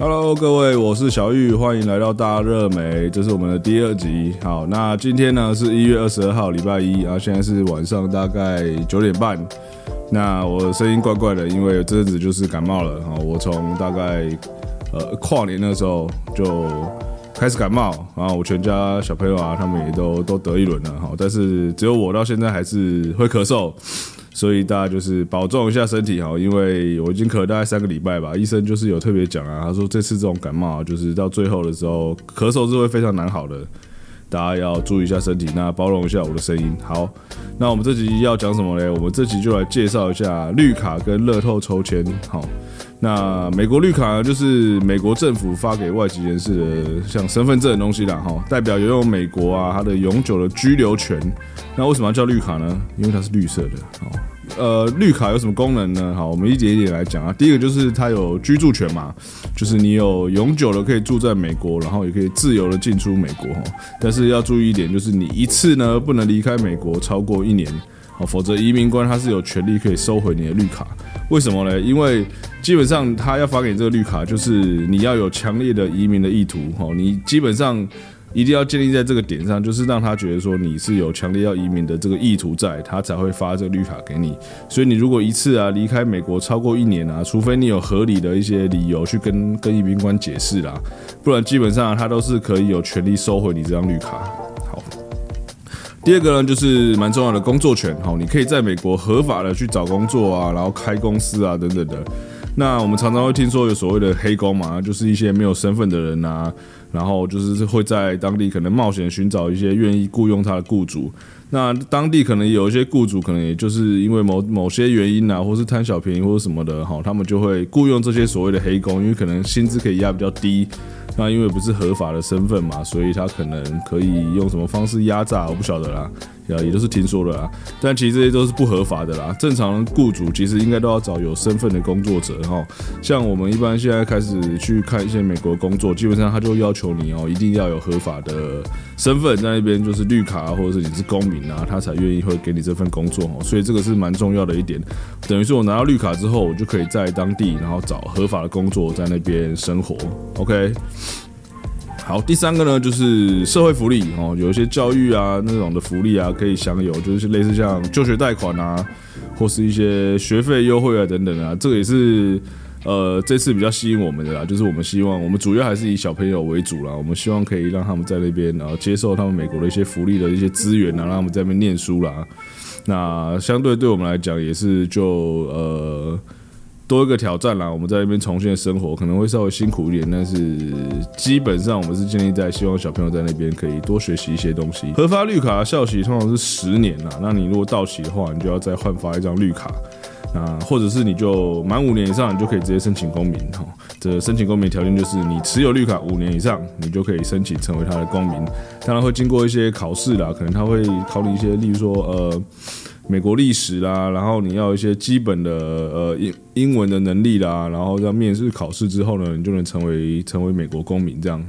Hello，各位，我是小玉，欢迎来到大热美，这是我们的第二集。好，那今天呢是一月二十二号，礼拜一，啊现在是晚上大概九点半。那我声音怪怪的，因为这阵子就是感冒了。好，我从大概呃跨年的时候就开始感冒，然后我全家小朋友啊，他们也都都得一轮了。好，但是只有我到现在还是会咳嗽。所以大家就是保重一下身体哈，因为我已经咳了大概三个礼拜吧，医生就是有特别讲啊，他说这次这种感冒就是到最后的时候咳嗽是会非常难好的，大家要注意一下身体，那包容一下我的声音。好，那我们这集要讲什么嘞？我们这集就来介绍一下绿卡跟乐透抽签。好，那美国绿卡呢，就是美国政府发给外籍人士的像身份证的东西啦，哈，代表拥有美国啊它的永久的居留权。那为什么要叫绿卡呢？因为它是绿色的。好，呃，绿卡有什么功能呢？好，我们一点一点来讲啊。第一个就是它有居住权嘛，就是你有永久的可以住在美国，然后也可以自由的进出美国哈。但是要注意一点，就是你一次呢不能离开美国超过一年，哦，否则移民官他是有权利可以收回你的绿卡。为什么呢？因为基本上他要发给你这个绿卡，就是你要有强烈的移民的意图哈。你基本上。一定要建立在这个点上，就是让他觉得说你是有强烈要移民的这个意图，在他才会发这个绿卡给你。所以你如果一次啊离开美国超过一年啊，除非你有合理的一些理由去跟跟移民官解释啦，不然基本上他都是可以有权利收回你这张绿卡。好，第二个呢就是蛮重要的工作权，好，你可以在美国合法的去找工作啊，然后开公司啊等等的。那我们常常会听说有所谓的黑工嘛，就是一些没有身份的人啊。然后就是会在当地可能冒险寻找一些愿意雇佣他的雇主，那当地可能有一些雇主可能也就是因为某某些原因啊，或是贪小便宜或者什么的哈，他们就会雇佣这些所谓的黑工，因为可能薪资可以压比较低。那因为不是合法的身份嘛，所以他可能可以用什么方式压榨，我不晓得啦。也都是听说的啦，但其实这些都是不合法的啦。正常雇主其实应该都要找有身份的工作者哈。像我们一般现在开始去看一些美国工作，基本上他就要求你哦，一定要有合法的身份在那边，就是绿卡或者是你是公民啊，他才愿意会给你这份工作哦。所以这个是蛮重要的一点。等于说我拿到绿卡之后，我就可以在当地然后找合法的工作在那边生活。OK。好，第三个呢，就是社会福利哦，有一些教育啊那种的福利啊可以享有，就是类似像就学贷款啊，或是一些学费优惠啊等等啊，这个也是呃这次比较吸引我们的啦，就是我们希望我们主要还是以小朋友为主啦，我们希望可以让他们在那边然后接受他们美国的一些福利的一些资源啊，让他们在那边念书啦。那相对对我们来讲也是就呃。多一个挑战啦，我们在那边重新的生活可能会稍微辛苦一点，但是基本上我们是建立在希望小朋友在那边可以多学习一些东西。核发绿卡的效期通常是十年啦，那你如果到期的话，你就要再换发一张绿卡，那或者是你就满五年以上，你就可以直接申请公民哈。这申请公民条件就是你持有绿卡五年以上，你就可以申请成为他的公民。当然会经过一些考试啦，可能他会考你一些，例如说呃。美国历史啦，然后你要一些基本的呃英英文的能力啦，然后要面试考试之后呢，你就能成为成为美国公民这样。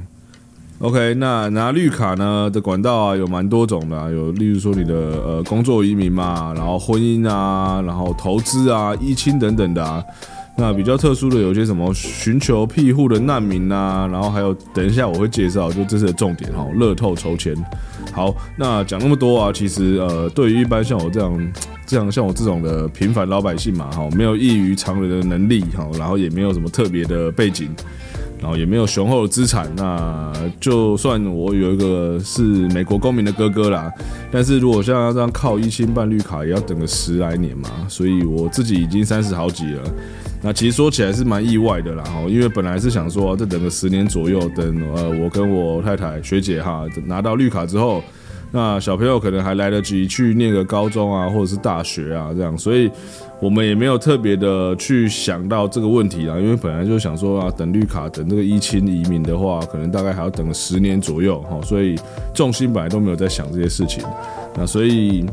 OK，那拿绿卡呢的管道啊有蛮多种的，有例如说你的呃工作移民嘛，然后婚姻啊，然后投资啊、一亲等等的啊。那比较特殊的有些什么寻求庇护的难民呐，然后还有等一下我会介绍，就这次的重点哈，乐透抽签。好，那讲那么多啊，其实呃，对于一般像我这样 这样像我这种的平凡老百姓嘛，哈，没有异于常人的能力哈，然后也没有什么特别的背景，然后也没有雄厚的资产，那就算我有一个是美国公民的哥哥啦，但是如果像要这样靠一星办绿卡，也要等个十来年嘛，所以我自己已经三十好几了。那其实说起来是蛮意外的啦，哈，因为本来是想说再等个十年左右，等呃我跟我太太学姐哈拿到绿卡之后，那小朋友可能还来得及去念个高中啊，或者是大学啊这样，所以我们也没有特别的去想到这个问题啊，因为本来就想说啊，等绿卡等这个一亲移民的话，可能大概还要等个十年左右哈，所以重心本来都没有在想这些事情，那所以。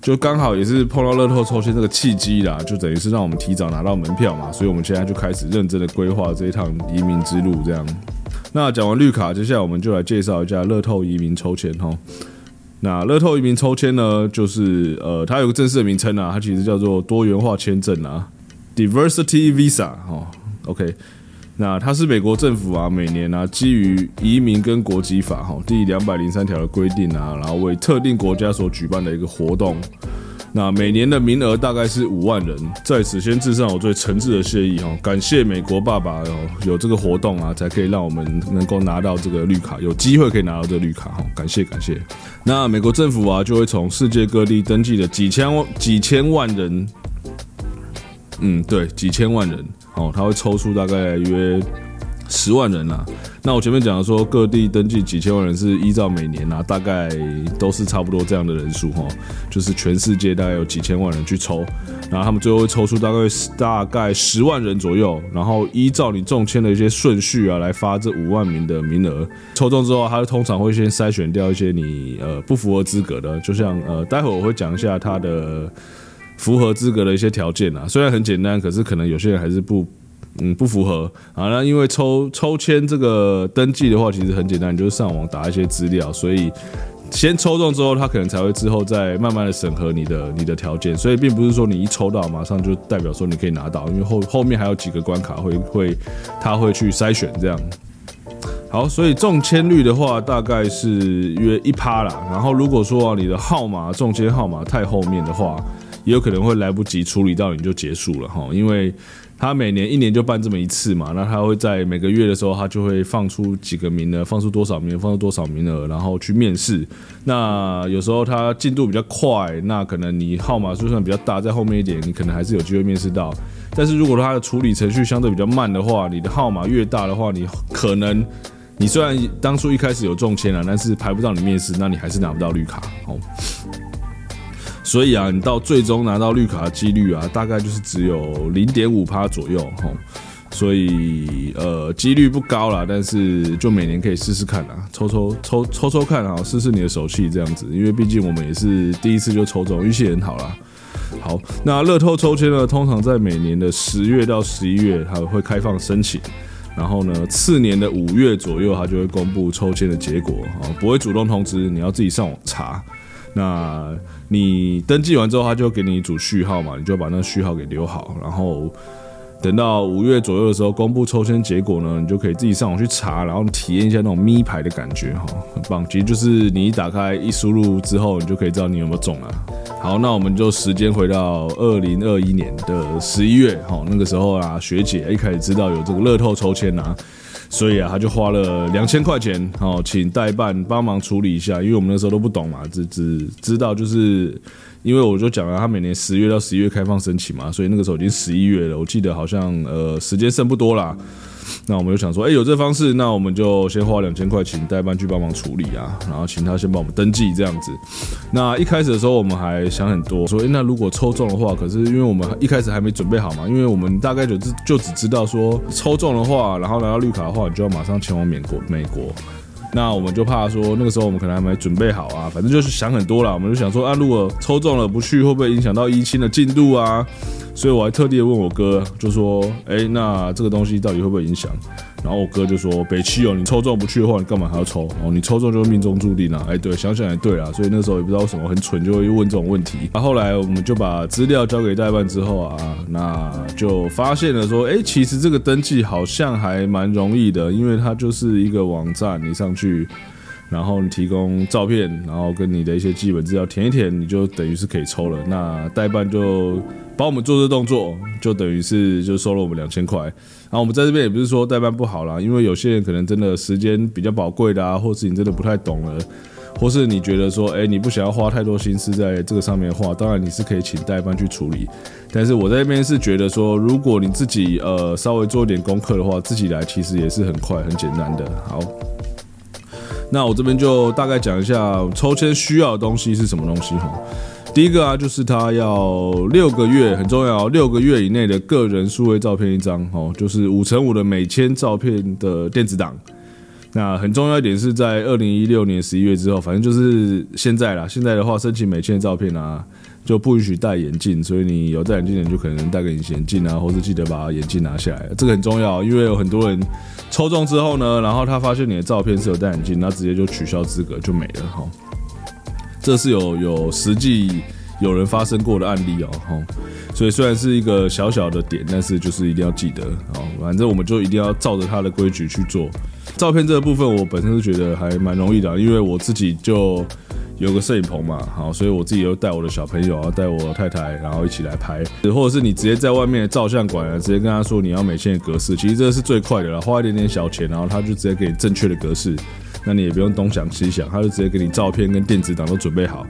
就刚好也是碰到乐透抽签这个契机啦，就等于是让我们提早拿到门票嘛，所以我们现在就开始认真的规划这一趟移民之路。这样，那讲完绿卡，接下来我们就来介绍一下乐透移民抽签哈。那乐透移民抽签呢，就是呃，它有个正式的名称啊，它其实叫做多元化签证啊，Diversity Visa 哈。OK，那它是美国政府啊，每年啊，基于移民跟国籍法哈第两百零三条的规定啊，然后为特定国家所举办的一个活动。那每年的名额大概是五万人，在此先致上我最诚挚的谢意哈，感谢美国爸爸哦，有这个活动啊，才可以让我们能够拿到这个绿卡，有机会可以拿到这个绿卡哈，感谢感谢。那美国政府啊，就会从世界各地登记的几千万几千万人，嗯，对，几千万人哦，他会抽出大概约。十万人啊，那我前面讲的说各地登记几千万人是依照每年啊，大概都是差不多这样的人数哈，就是全世界大概有几千万人去抽，然后他们最后会抽出大概大概十万人左右，然后依照你中签的一些顺序啊来发这五万名的名额，抽中之后，他通常会先筛选掉一些你呃不符合资格的，就像呃待会我会讲一下他的符合资格的一些条件啊，虽然很简单，可是可能有些人还是不。嗯，不符合啊。那因为抽抽签这个登记的话，其实很简单，你就是上网打一些资料，所以先抽中之后，他可能才会之后再慢慢的审核你的你的条件。所以并不是说你一抽到马上就代表说你可以拿到，因为后后面还有几个关卡会会他会去筛选这样。好，所以中签率的话大概是约一趴啦。然后如果说你的号码中签号码太后面的话，也有可能会来不及处理到你就结束了哈，因为。他每年一年就办这么一次嘛，那他会在每个月的时候，他就会放出几个名额，放出多少名，放出多少名额，然后去面试。那有时候他进度比较快，那可能你号码就算比较大，在后面一点，你可能还是有机会面试到。但是如果他的处理程序相对比较慢的话，你的号码越大的话，你可能你虽然当初一开始有中签了，但是排不到你面试，那你还是拿不到绿卡哦。所以啊，你到最终拿到绿卡的几率啊，大概就是只有零点五趴左右哈。所以呃，几率不高啦，但是就每年可以试试看啦，抽抽抽抽抽看啊，试试你的手气这样子。因为毕竟我们也是第一次就抽中，运气很好啦。好，那乐透抽签呢，通常在每年的十月到十一月，它会开放申请，然后呢，次年的五月左右，它就会公布抽签的结果啊，不会主动通知，你要自己上网查。那你登记完之后，他就给你一组序号嘛，你就把那个序号给留好，然后等到五月左右的时候公布抽签结果呢，你就可以自己上网去查，然后体验一下那种咪牌的感觉哈，很棒。其实就是你一打开一输入之后，你就可以知道你有没有中了。好，那我们就时间回到二零二一年的十一月，哈，那个时候啊，学姐一开始知道有这个乐透抽签呐。所以啊，他就花了两千块钱，哦，请代办帮忙处理一下，因为我们那时候都不懂嘛，只只知道就是，因为我就讲了，他每年十月到十一月开放申请嘛，所以那个时候已经十一月了，我记得好像呃时间剩不多了。那我们就想说，哎，有这方式，那我们就先花两千块请代办去帮忙处理啊，然后请他先帮我们登记这样子。那一开始的时候，我们还想很多，说，哎，那如果抽中的话，可是因为我们一开始还没准备好嘛，因为我们大概就只就只知道说，抽中的话，然后拿到绿卡的话，你就要马上前往美国，美国。那我们就怕说，那个时候我们可能还没准备好啊，反正就是想很多了。我们就想说，啊，如果抽中了不去，会不会影响到一清的进度啊？所以我还特地问我哥，就说，哎，那这个东西到底会不会影响？然后我哥就说：“北七哦，你抽中不去的话，你干嘛还要抽？哦，你抽中就是命中注定啊！哎，对，想想也对啊。所以那时候也不知道为什么很蠢，就会问这种问题。那后来我们就把资料交给代办之后啊，那就发现了说，哎，其实这个登记好像还蛮容易的，因为它就是一个网站，你上去，然后你提供照片，然后跟你的一些基本资料填一填，你就等于是可以抽了。那代办就。”帮我们做这动作，就等于是就收了我们两千块。然后我们在这边也不是说代办不好啦，因为有些人可能真的时间比较宝贵的啊，或是你真的不太懂了，或是你觉得说，哎，你不想要花太多心思在这个上面的话，当然你是可以请代办去处理。但是我在这边是觉得说，如果你自己呃稍微做一点功课的话，自己来其实也是很快很简单的。好，那我这边就大概讲一下抽签需要的东西是什么东西哈。第一个啊，就是他要六个月，很重要，六个月以内的个人数位照片一张，哦，就是五乘五的每千照片的电子档。那很重要一点是在二零一六年十一月之后，反正就是现在啦。现在的话，申请美签的照片啊，就不允许戴眼镜，所以你有戴眼镜的人就可能戴个隐形眼镜啊，或者记得把眼镜拿下来。这个很重要，因为有很多人抽中之后呢，然后他发现你的照片是有戴眼镜，那直接就取消资格就没了，哈。这是有有实际有人发生过的案例哦，吼，所以虽然是一个小小的点，但是就是一定要记得哦，反正我们就一定要照着他的规矩去做。照片这个部分，我本身是觉得还蛮容易的，因为我自己就有个摄影棚嘛，好，所以我自己又带我的小朋友，然后带我太太，然后一起来拍，或者是你直接在外面的照相馆啊，直接跟他说你要美线的格式，其实这是最快的了，花一点点小钱，然后他就直接给你正确的格式，那你也不用东想西想，他就直接给你照片跟电子档都准备好。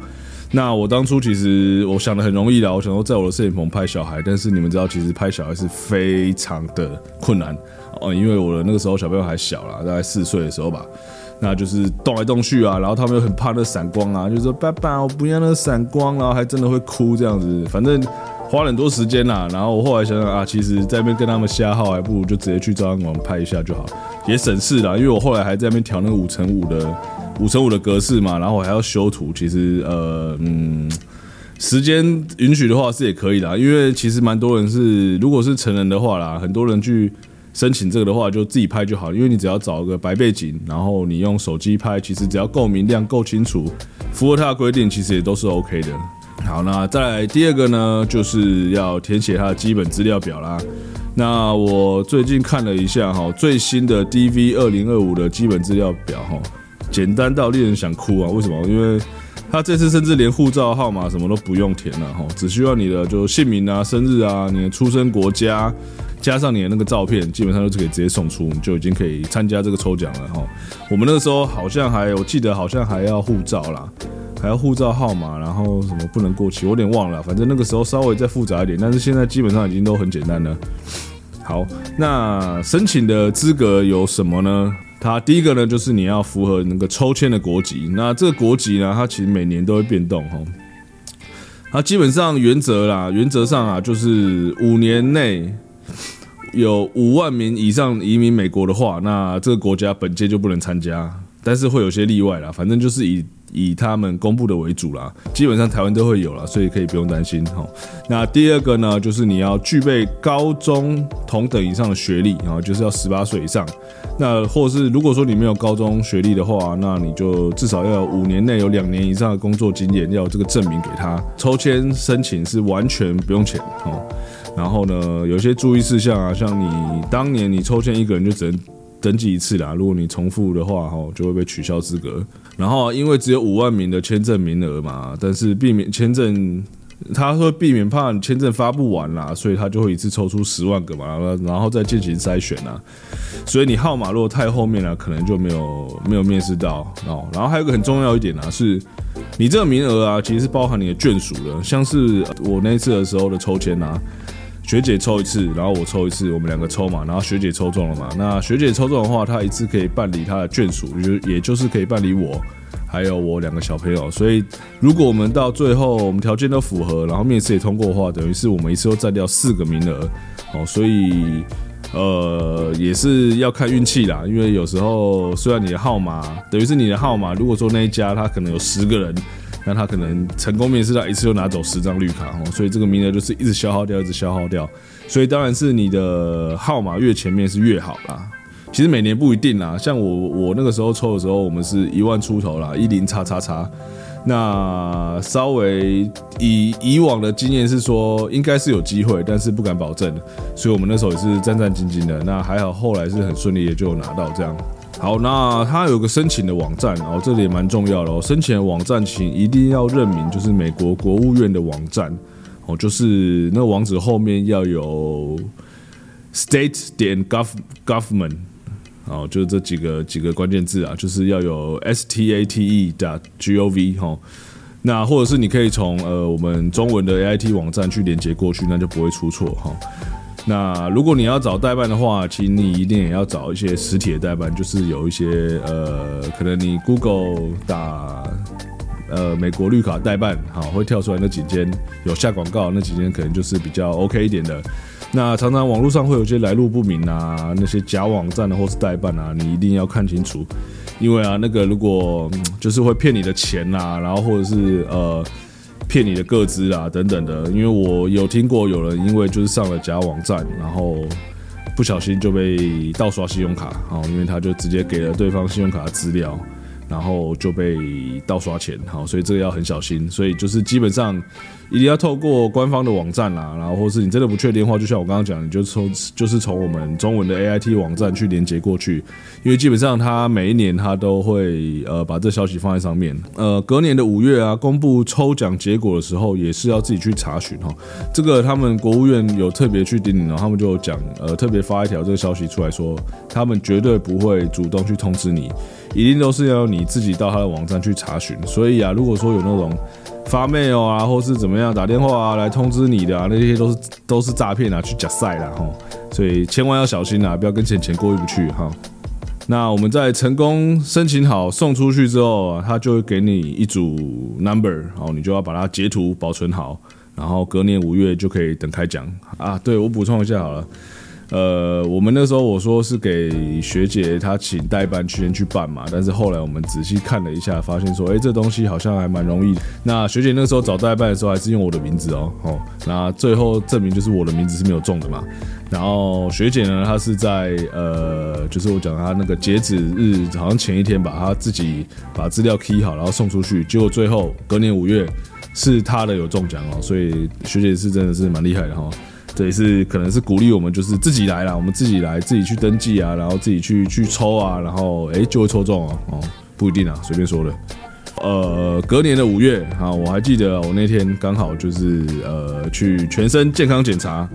那我当初其实我想的很容易啦，我想说在我的摄影棚拍小孩，但是你们知道，其实拍小孩是非常的困难哦，因为我的那个时候小朋友还小啦，大概四岁的时候吧，那就是动来动去啊，然后他们又很怕那闪光啊，就说爸爸我不要那闪光，然后还真的会哭这样子，反正花了很多时间啦。然后我后来想想啊，其实在那边跟他们瞎耗，还不如就直接去照相馆拍一下就好，也省事啦。因为我后来还在那边调那个五乘五的。五乘五的格式嘛，然后我还要修图，其实呃嗯，时间允许的话是也可以的，因为其实蛮多人是，如果是成人的话啦，很多人去申请这个的话，就自己拍就好，因为你只要找个白背景，然后你用手机拍，其实只要够明亮、够清楚，符合它的规定，其实也都是 OK 的。好，那再来第二个呢，就是要填写它的基本资料表啦。那我最近看了一下哈，最新的 DV 二零二五的基本资料表哈。简单到令人想哭啊！为什么？因为他这次甚至连护照号码什么都不用填了哈，只需要你的就姓名啊、生日啊、你的出生国家，加上你的那个照片，基本上都是可以直接送出，你就已经可以参加这个抽奖了哈。我们那时候好像还，我记得好像还要护照啦，还要护照号码，然后什么不能过期，我有点忘了。反正那个时候稍微再复杂一点，但是现在基本上已经都很简单了。好，那申请的资格有什么呢？它第一个呢，就是你要符合那个抽签的国籍。那这个国籍呢，它其实每年都会变动哈。它基本上原则啦，原则上啊，就是五年内有五万名以上移民美国的话，那这个国家本届就不能参加。但是会有些例外啦，反正就是以。以他们公布的为主啦，基本上台湾都会有了，所以可以不用担心哈。那第二个呢，就是你要具备高中同等以上的学历，然后就是要十八岁以上。那或是如果说你没有高中学历的话，那你就至少要有五年内有两年以上的工作经验，要有这个证明给他。抽签申请是完全不用钱哦。然后呢，有些注意事项啊，像你当年你抽签一个人就只能。登记一次啦，如果你重复的话，哈，就会被取消资格。然后因为只有五万名的签证名额嘛，但是避免签证，他说避免怕签证发不完啦，所以他就会一次抽出十万个嘛，然后再进行筛选啊。所以你号码如果太后面了，可能就没有没有面试到哦。然后还有个很重要一点啊，是你这个名额啊，其实是包含你的眷属的，像是我那次的时候的抽签啊。学姐抽一次，然后我抽一次，我们两个抽嘛，然后学姐抽中了嘛。那学姐抽中的话，她一次可以办理她的眷属，就也就是可以办理我，还有我两个小朋友。所以如果我们到最后我们条件都符合，然后面试也通过的话，等于是我们一次都占掉四个名额。哦，所以呃也是要看运气啦，因为有时候虽然你的号码等于是你的号码，如果说那一家他可能有十个人。那他可能成功面试到一次就拿走十张绿卡哦，所以这个名额就是一直消耗掉，一直消耗掉。所以当然是你的号码越前面是越好啦。其实每年不一定啦，像我我那个时候抽的时候，我们是一万出头啦，一零叉叉叉。那稍微以以往的经验是说，应该是有机会，但是不敢保证。所以我们那时候也是战战兢兢的。那还好后来是很顺利的就拿到这样。好，那它有个申请的网站哦，这里也蛮重要的哦。申请的网站请一定要认明，就是美国国务院的网站哦，就是那个网址后面要有 state 点 gov government 哦，就是这几个几个关键字啊，就是要有 s t a t e 的 g o v 哈。那或者是你可以从呃我们中文的 a i t 网站去连接过去，那就不会出错哈。那如果你要找代办的话，其实你一定也要找一些实体的代办，就是有一些呃，可能你 Google 打呃美国绿卡代办，好会跳出来那几间有下广告，那几间可能就是比较 OK 一点的。那常常网络上会有些来路不明啊，那些假网站的或是代办啊，你一定要看清楚，因为啊那个如果就是会骗你的钱呐，然后或者是呃。骗你的个资啊，等等的，因为我有听过有人因为就是上了假网站，然后不小心就被盗刷信用卡，哦，因为他就直接给了对方信用卡的资料，然后就被盗刷钱，好，所以这个要很小心。所以就是基本上一定要透过官方的网站啦，然后或是你真的不确定的话，就像我刚刚讲，你就从就是从我们中文的 A I T 网站去连接过去，因为基本上它每一年它都会呃把这消息放在上面。呃，隔年的五月啊，公布抽奖结果的时候，也是要自己去查询哈。这个他们国务院有特别去叮咛，然后他们就讲呃特别发一条这个消息出来说，他们绝对不会主动去通知你，一定都是要你自己到他的网站去查询。所以啊，如果说有那种发 mail 啊，或是怎么样打电话啊来通知你的啊，那些都是都是诈骗啊，去假赛啦哈，所以千万要小心啊，不要跟钱钱过意不去哈。那我们在成功申请好送出去之后啊，他就会给你一组 number，然后你就要把它截图保存好，然后隔年五月就可以等开奖啊。对我补充一下好了。呃，我们那时候我说是给学姐她请代办去先去办嘛，但是后来我们仔细看了一下，发现说，哎，这东西好像还蛮容易。那学姐那时候找代办的时候还是用我的名字哦，哦，那最后证明就是我的名字是没有中的嘛。然后学姐呢，她是在呃，就是我讲她那个截止日好像前一天把，她自己把资料 key 好，然后送出去，结果最后隔年五月是她的有中奖哦，所以学姐是真的是蛮厉害的哈。这也是可能是鼓励我们，就是自己来啦，我们自己来，自己去登记啊，然后自己去去抽啊，然后哎就会抽中哦，哦不一定啊，随便说的。呃，隔年的五月啊，我还记得我那天刚好就是呃去全身健康检查，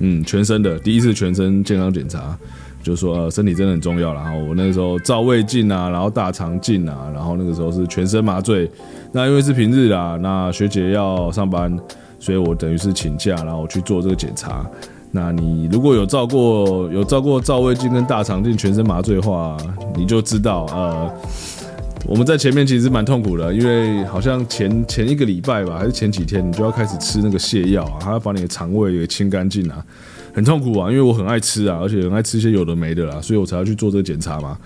嗯，全身的第一次全身健康检查，就说身体真的很重要然后我那个时候照胃镜啊，然后大肠镜啊，然后那个时候是全身麻醉，那因为是平日啦，那学姐要上班。所以我等于是请假，然后去做这个检查。那你如果有照过有照过照胃镜跟大肠镜全身麻醉的话，你就知道，呃，我们在前面其实蛮痛苦的，因为好像前前一个礼拜吧，还是前几天，你就要开始吃那个泻药啊，还要把你的肠胃给清干净啊，很痛苦啊。因为我很爱吃啊，而且很爱吃一些有的没的啦，所以我才要去做这个检查嘛。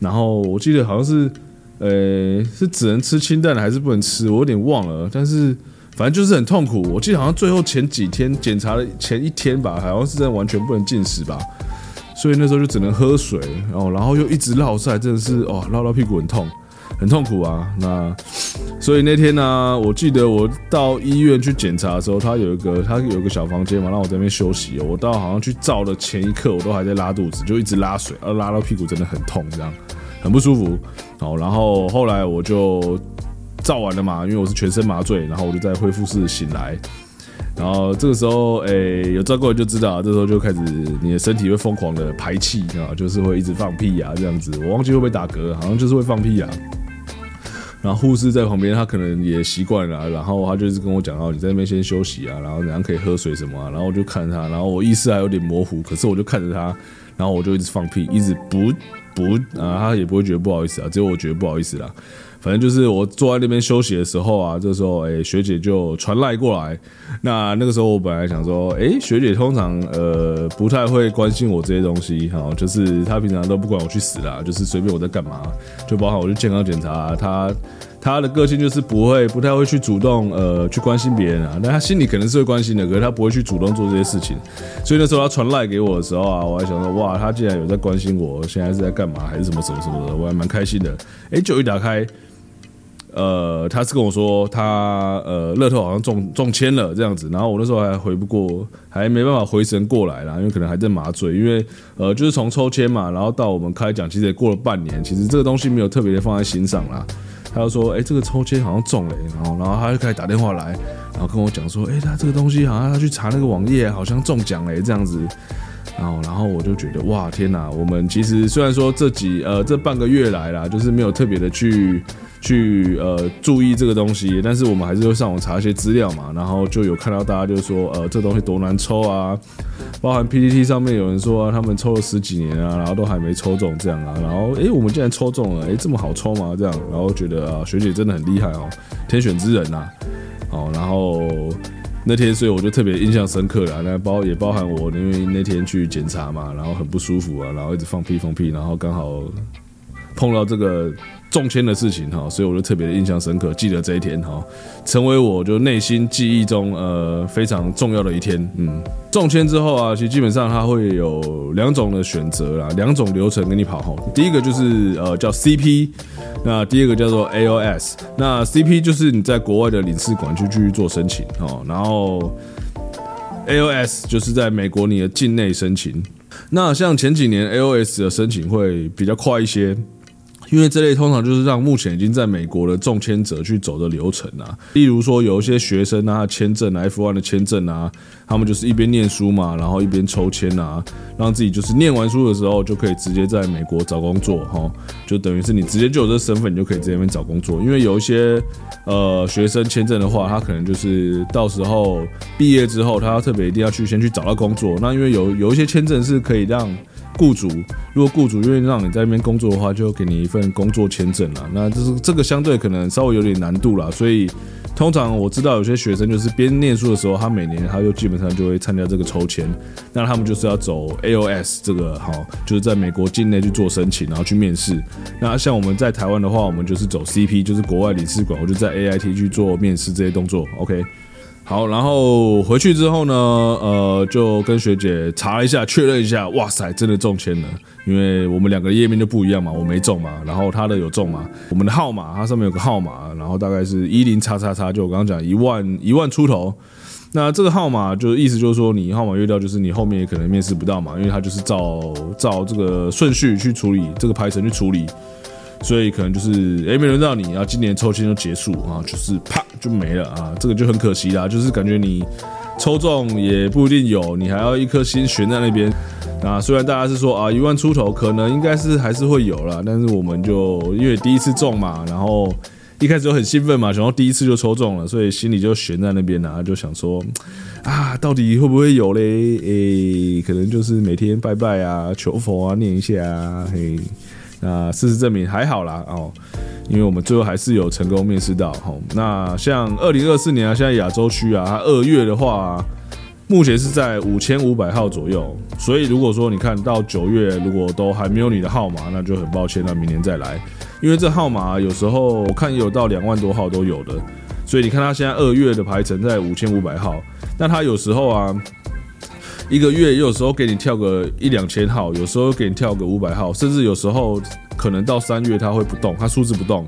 然后我记得好像是，呃，是只能吃清淡的，还是不能吃？我有点忘了，但是。反正就是很痛苦，我记得好像最后前几天检查的前一天吧，好像是真的完全不能进食吧，所以那时候就只能喝水，然后然后又一直落晒，真的是哦，落到屁股很痛，很痛苦啊。那所以那天呢，我记得我到医院去检查的时候，他有一个他有一个小房间嘛，让我在那边休息。我到好像去照的前一刻，我都还在拉肚子，就一直拉水，而拉到屁股真的很痛，这样很不舒服。好，然后后来我就。照完了嘛？因为我是全身麻醉，然后我就在恢复室醒来，然后这个时候，诶，有照过就知道，这时候就开始你的身体会疯狂的排气啊，就是会一直放屁啊，这样子。我忘记会不会打嗝，好像就是会放屁啊。然后护士在旁边，他可能也习惯了，然后他就是跟我讲，哦，你在那边先休息啊，然后怎样可以喝水什么，然后我就看着他，然后我意识还有点模糊，可是我就看着他，然后我就一直放屁，一直不不啊，他也不会觉得不好意思啊，只有我觉得不好意思啦。反正就是我坐在那边休息的时候啊，这时候哎学姐就传赖过来。那那个时候我本来想说，哎学姐通常呃不太会关心我这些东西，哈，就是她平常都不管我去死啦，就是随便我在干嘛，就包含我去健康检查，她她的个性就是不会不太会去主动呃去关心别人啊。那她心里可能是会关心的，可是她不会去主动做这些事情。所以那时候她传赖给我的时候啊，我还想说哇，她竟然有在关心我现在是在干嘛，还是什么什么什么的，我还蛮开心的。哎，就一打开。呃，他是跟我说他呃，乐透好像中中签了这样子，然后我那时候还回不过，还没办法回神过来啦，因为可能还在麻醉，因为呃，就是从抽签嘛，然后到我们开奖，其实也过了半年，其实这个东西没有特别的放在心上啦。他就说，哎，这个抽签好像中了，然后然后他就开始打电话来，然后跟我讲说，哎，他这个东西好像他去查那个网页，好像中奖嘞这样子。然后，然后我就觉得哇，天哪！我们其实虽然说这几呃这半个月来啦，就是没有特别的去去呃注意这个东西，但是我们还是会上网查一些资料嘛。然后就有看到大家就说呃这东西多难抽啊，包含 PPT 上面有人说他们抽了十几年啊，然后都还没抽中这样啊。然后诶，我们竟然抽中了，诶，这么好抽吗？这样，然后觉得啊学姐真的很厉害哦，天选之人呐。哦，然后。那天，所以我就特别印象深刻了。那包也包含我，因为那天去检查嘛，然后很不舒服啊，然后一直放屁放屁，然后刚好碰到这个。中签的事情哈，所以我就特别的印象深刻，记得这一天哈，成为我就内心记忆中呃非常重要的一天。嗯，中签之后啊，其实基本上它会有两种的选择啦，两种流程跟你跑哈。第一个就是呃叫 CP，那第二个叫做 AOS。那 CP 就是你在国外的领事馆去继续做申请哦，然后 AOS 就是在美国你的境内申请。那像前几年 AOS 的申请会比较快一些。因为这类通常就是让目前已经在美国的中签者去走的流程啊，例如说有一些学生啊，签证 F1 的签证啊，他们就是一边念书嘛，然后一边抽签啊，让自己就是念完书的时候就可以直接在美国找工作哈，就等于是你直接就有这身份，你就可以在那边找工作。因为有一些呃学生签证的话，他可能就是到时候毕业之后，他要特别一定要去先去找到工作。那因为有有一些签证是可以让雇主，如果雇主愿意让你在那边工作的话，就给你一份工作签证了。那这是这个相对可能稍微有点难度啦，所以通常我知道有些学生就是边念书的时候，他每年他就基本上就会参加这个抽签。那他们就是要走 AOS 这个哈，就是在美国境内去做申请，然后去面试。那像我们在台湾的话，我们就是走 CP，就是国外领事馆，我就在 AIT 去做面试这些动作。OK。好，然后回去之后呢，呃，就跟学姐查了一下，确认一下，哇塞，真的中签了。因为我们两个页面就不一样嘛，我没中嘛，然后他的有中嘛。我们的号码，它上面有个号码，然后大概是一零叉叉叉，就我刚刚讲一万一万出头。那这个号码就意思就是说，你号码越掉，就是你后面也可能面试不到嘛，因为它就是照照这个顺序去处理，这个排程去处理。所以可能就是哎，没轮到你，然后今年抽签就结束啊，就是啪就没了啊，这个就很可惜啦。就是感觉你抽中也不一定有，你还要一颗心悬在那边。那虽然大家是说啊，一万出头可能应该是还是会有了，但是我们就因为第一次中嘛，然后一开始就很兴奋嘛，想到第一次就抽中了，所以心里就悬在那边呢，就想说啊，到底会不会有嘞？诶，可能就是每天拜拜啊，求佛啊，念一下啊，嘿。那事实证明还好啦哦，因为我们最后还是有成功面试到吼。那像二零二四年啊，现在亚洲区啊，它二月的话，目前是在五千五百号左右。所以如果说你看到九月如果都还没有你的号码，那就很抱歉，那明年再来。因为这号码有时候我看有到两万多号都有的，所以你看它现在二月的排程在五千五百号，那它有时候啊。一个月有时候给你跳个一两千号，有时候给你跳个五百号，甚至有时候可能到三月它会不动，它数字不动，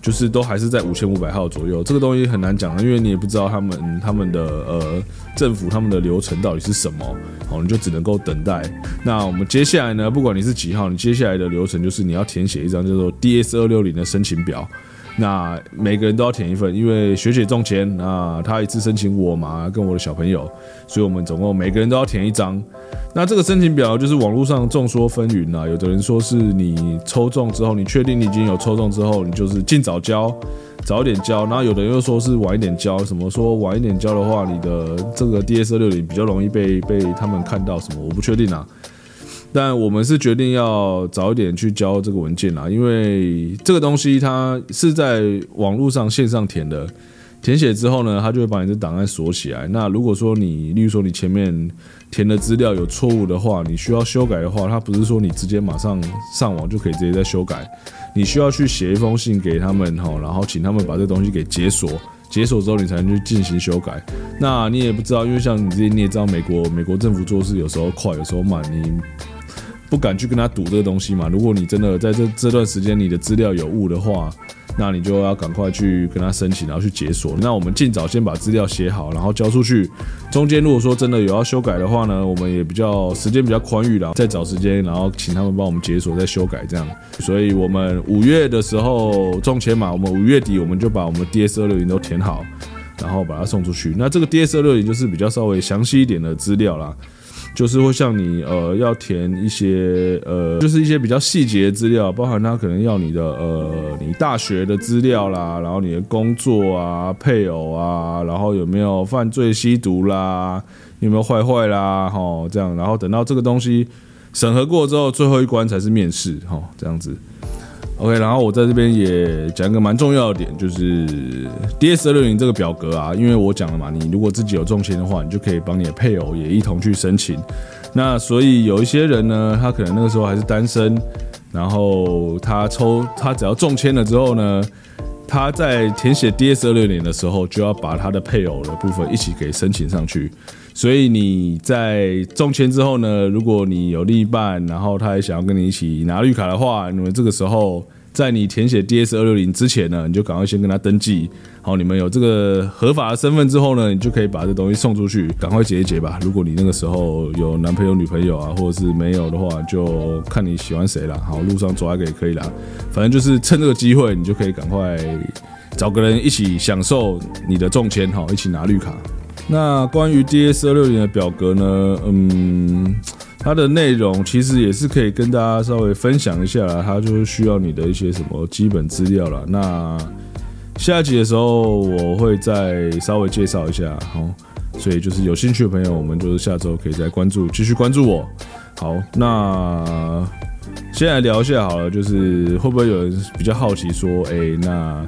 就是都还是在五千五百号左右。这个东西很难讲，因为你也不知道他们他们的呃政府他们的流程到底是什么，好，你就只能够等待。那我们接下来呢，不管你是几号，你接下来的流程就是你要填写一张叫做 DS 二六零的申请表。那每个人都要填一份，因为学姐中签，那她一次申请我嘛，跟我的小朋友，所以我们总共每个人都要填一张。那这个申请表就是网络上众说纷纭啊，有的人说是你抽中之后，你确定你已经有抽中之后，你就是尽早交，早点交。然后有的人又说是晚一点交，什么说晚一点交的话，你的这个 D S 六零比较容易被被他们看到，什么我不确定啊。但我们是决定要早一点去交这个文件啦，因为这个东西它是在网络上线上填的，填写之后呢，它就会把你的档案锁起来。那如果说你，例如说你前面填的资料有错误的话，你需要修改的话，它不是说你直接马上上网就可以直接在修改，你需要去写一封信给他们哈，然后请他们把这东西给解锁，解锁之后你才能去进行修改。那你也不知道，因为像你这些你也知道，美国美国政府做事有时候快，有时候慢，你。不敢去跟他赌这个东西嘛？如果你真的在这这段时间你的资料有误的话，那你就要赶快去跟他申请，然后去解锁。那我们尽早先把资料写好，然后交出去。中间如果说真的有要修改的话呢，我们也比较时间比较宽裕了，再找时间，然后请他们帮我们解锁再修改这样。所以我们五月的时候中签嘛，我们五月底我们就把我们 DS 二六零都填好，然后把它送出去。那这个 DS 二六零就是比较稍微详细一点的资料啦。就是会向你呃要填一些呃就是一些比较细节的资料，包含他可能要你的呃你大学的资料啦，然后你的工作啊、配偶啊，然后有没有犯罪、吸毒啦，有没有坏坏啦，哈这样，然后等到这个东西审核过之后，最后一关才是面试，哈这样子。OK，然后我在这边也讲一个蛮重要的点，就是 DS 二六零这个表格啊，因为我讲了嘛，你如果自己有中签的话，你就可以帮你的配偶也一同去申请。那所以有一些人呢，他可能那个时候还是单身，然后他抽他只要中签了之后呢，他在填写 DS 二六零的时候就要把他的配偶的部分一起给申请上去。所以你在中签之后呢，如果你有另一半，然后他也想要跟你一起拿绿卡的话，你们这个时候。在你填写 DS 二六零之前呢，你就赶快先跟他登记。好，你们有这个合法的身份之后呢，你就可以把这东西送出去，赶快结一结吧。如果你那个时候有男朋友、女朋友啊，或者是没有的话，就看你喜欢谁了。好，路上抓一个也可以啦。反正就是趁这个机会，你就可以赶快找个人一起享受你的中签，好，一起拿绿卡。那关于 DS 二六零的表格呢？嗯。它的内容其实也是可以跟大家稍微分享一下啦，它就是需要你的一些什么基本资料了。那下集的时候我会再稍微介绍一下，好，所以就是有兴趣的朋友，我们就是下周可以再关注，继续关注我。好，那先来聊一下好了，就是会不会有人比较好奇说，哎，那。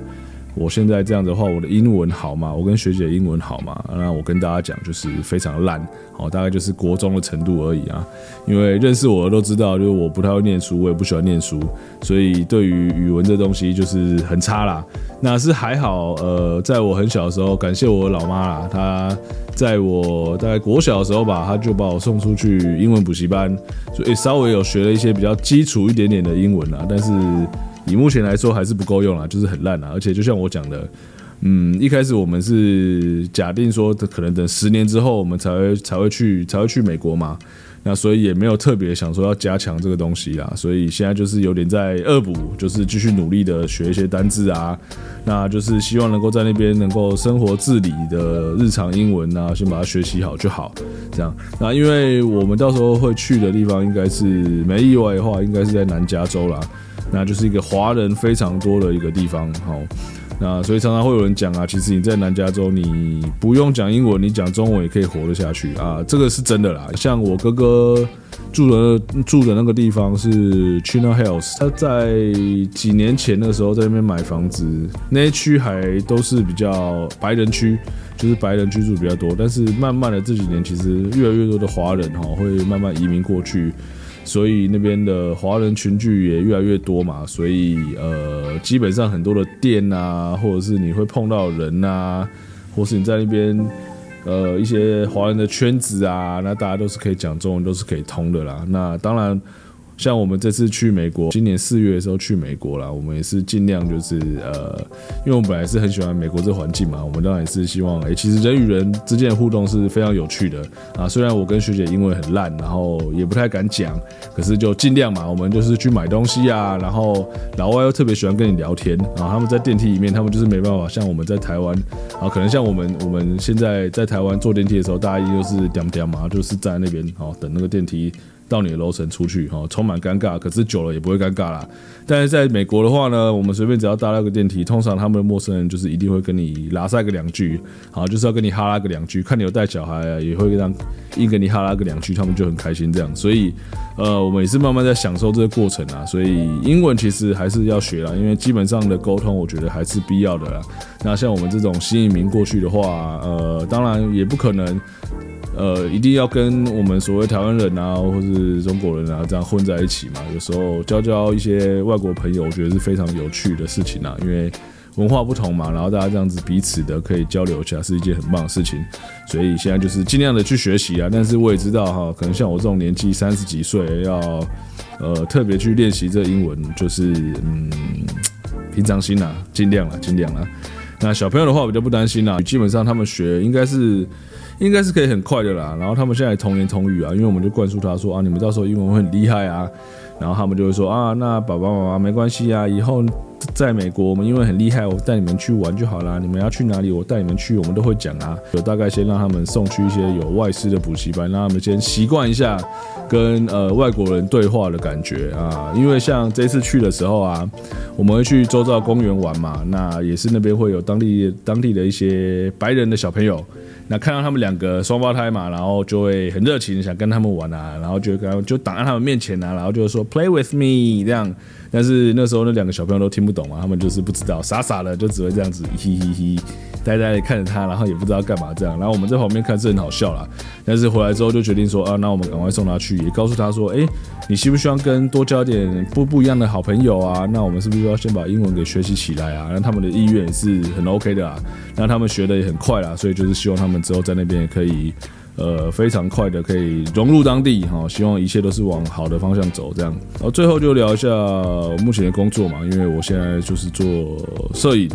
我现在这样的话，我的英文好吗？我跟学姐英文好吗？那我跟大家讲，就是非常烂，好，大概就是国中的程度而已啊。因为认识我的都知道，就是我不太会念书，我也不喜欢念书，所以对于语文这东西就是很差啦。那是还好，呃，在我很小的时候，感谢我老妈啦，她在我大概国小的时候吧，她就把我送出去英文补习班，所以稍微有学了一些比较基础一点点的英文啊，但是。以目前来说还是不够用啊，就是很烂啊，而且就像我讲的，嗯，一开始我们是假定说，可能等十年之后我们才会才会去才会去美国嘛，那所以也没有特别想说要加强这个东西啦，所以现在就是有点在恶补，就是继续努力的学一些单字啊，那就是希望能够在那边能够生活自理的日常英文啊，先把它学习好就好，这样。那因为我们到时候会去的地方应该是没意外的话，应该是在南加州啦。那就是一个华人非常多的一个地方，好，那所以常常会有人讲啊，其实你在南加州，你不用讲英文，你讲中文也可以活得下去啊，这个是真的啦。像我哥哥住的住的那个地方是 Chino Hills，他在几年前的时候在那边买房子，那些区还都是比较白人区，就是白人居住比较多，但是慢慢的这几年其实越来越多的华人哈会慢慢移民过去。所以那边的华人群聚也越来越多嘛，所以呃，基本上很多的店啊，或者是你会碰到人啊，或是你在那边呃一些华人的圈子啊，那大家都是可以讲中文，都是可以通的啦。那当然。像我们这次去美国，今年四月的时候去美国了，我们也是尽量就是呃，因为我们本来是很喜欢美国这环境嘛，我们当然也是希望，哎，其实人与人之间的互动是非常有趣的啊。虽然我跟学姐英文很烂，然后也不太敢讲，可是就尽量嘛，我们就是去买东西啊，然后老外又特别喜欢跟你聊天啊。他们在电梯里面，他们就是没办法像我们在台湾啊，可能像我们我们现在在台湾坐电梯的时候，大家就是点点嘛，就是站在那边哦，等那个电梯。到你的楼层出去哈，充满尴尬，可是久了也不会尴尬啦。但是在美国的话呢，我们随便只要搭那个电梯，通常他们的陌生人就是一定会跟你拉塞个两句，好，就是要跟你哈拉个两句。看你有带小孩啊，也会让硬跟你哈拉个两句，他们就很开心这样。所以，呃，我们也是慢慢在享受这个过程啊。所以英文其实还是要学啦，因为基本上的沟通，我觉得还是必要的啦。那像我们这种新移民过去的话，呃，当然也不可能。呃，一定要跟我们所谓台湾人啊，或是中国人啊，这样混在一起嘛。有时候交交一些外国朋友，我觉得是非常有趣的事情啊。因为文化不同嘛，然后大家这样子彼此的可以交流一下，是一件很棒的事情。所以现在就是尽量的去学习啊。但是我也知道哈，可能像我这种年纪三十几岁，要呃特别去练习这英文，就是嗯平常心啦，尽量啦，尽量啦。那小朋友的话，我就不担心啦。基本上他们学应该是。应该是可以很快的啦，然后他们现在同言同语啊，因为我们就灌输他说啊，你们到时候英文会很厉害啊，然后他们就会说啊，那爸爸妈妈没关系啊，以后在美国我们因为很厉害，我带你们去玩就好啦。你们要去哪里，我带你们去，我们都会讲啊。有大概先让他们送去一些有外师的补习班，让他们先习惯一下跟呃外国人对话的感觉啊。因为像这次去的时候啊，我们会去周遭公园玩嘛，那也是那边会有当地当地的一些白人的小朋友。那看到他们两个双胞胎嘛，然后就会很热情，想跟他们玩啊，然后就跟他们就挡在他们面前啊，然后就说 Play with me 这样。但是那时候那两个小朋友都听不懂嘛，他们就是不知道，傻傻的就只会这样子嘻嘻嘻，呆呆的看着他，然后也不知道干嘛这样。然后我们在旁边看是很好笑啦。但是回来之后就决定说啊，那我们赶快送他去，也告诉他说，哎，你希不希望跟多交点不不一样的好朋友啊？那我们是不是要先把英文给学习起来啊？那他们的意愿也是很 OK 的啊，那他们学的也很快啦，所以就是希望他们之后在那边也可以。呃，非常快的可以融入当地哈，希望一切都是往好的方向走，这样。然后最后就聊一下目前的工作嘛，因为我现在就是做摄影，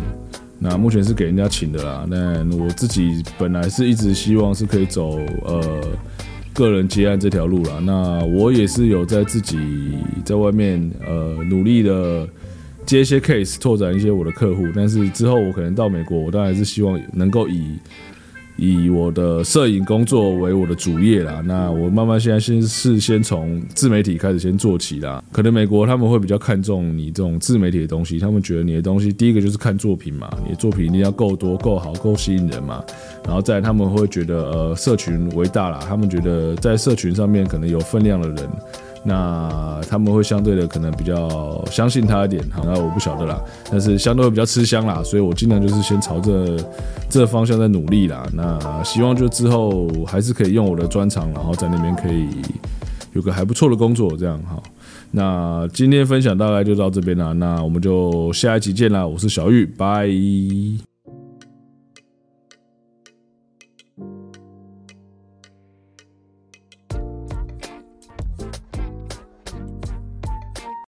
那目前是给人家请的啦。那我自己本来是一直希望是可以走呃个人接案这条路啦。那我也是有在自己在外面呃努力的接一些 case，拓展一些我的客户。但是之后我可能到美国，我当然是希望能够以以我的摄影工作为我的主业啦，那我慢慢现在先是先从自媒体开始先做起啦。可能美国他们会比较看重你这种自媒体的东西，他们觉得你的东西第一个就是看作品嘛，你的作品一定要够多、够好、够吸引人嘛。然后再他们会觉得呃社群为大啦，他们觉得在社群上面可能有分量的人。那他们会相对的可能比较相信他一点，好，那我不晓得啦，但是相对会比较吃香啦，所以我尽量就是先朝着这方向在努力啦。那希望就之后还是可以用我的专长，然后在那边可以有个还不错的工作，这样好。那今天分享大概就到这边啦，那我们就下一集见啦，我是小玉，拜。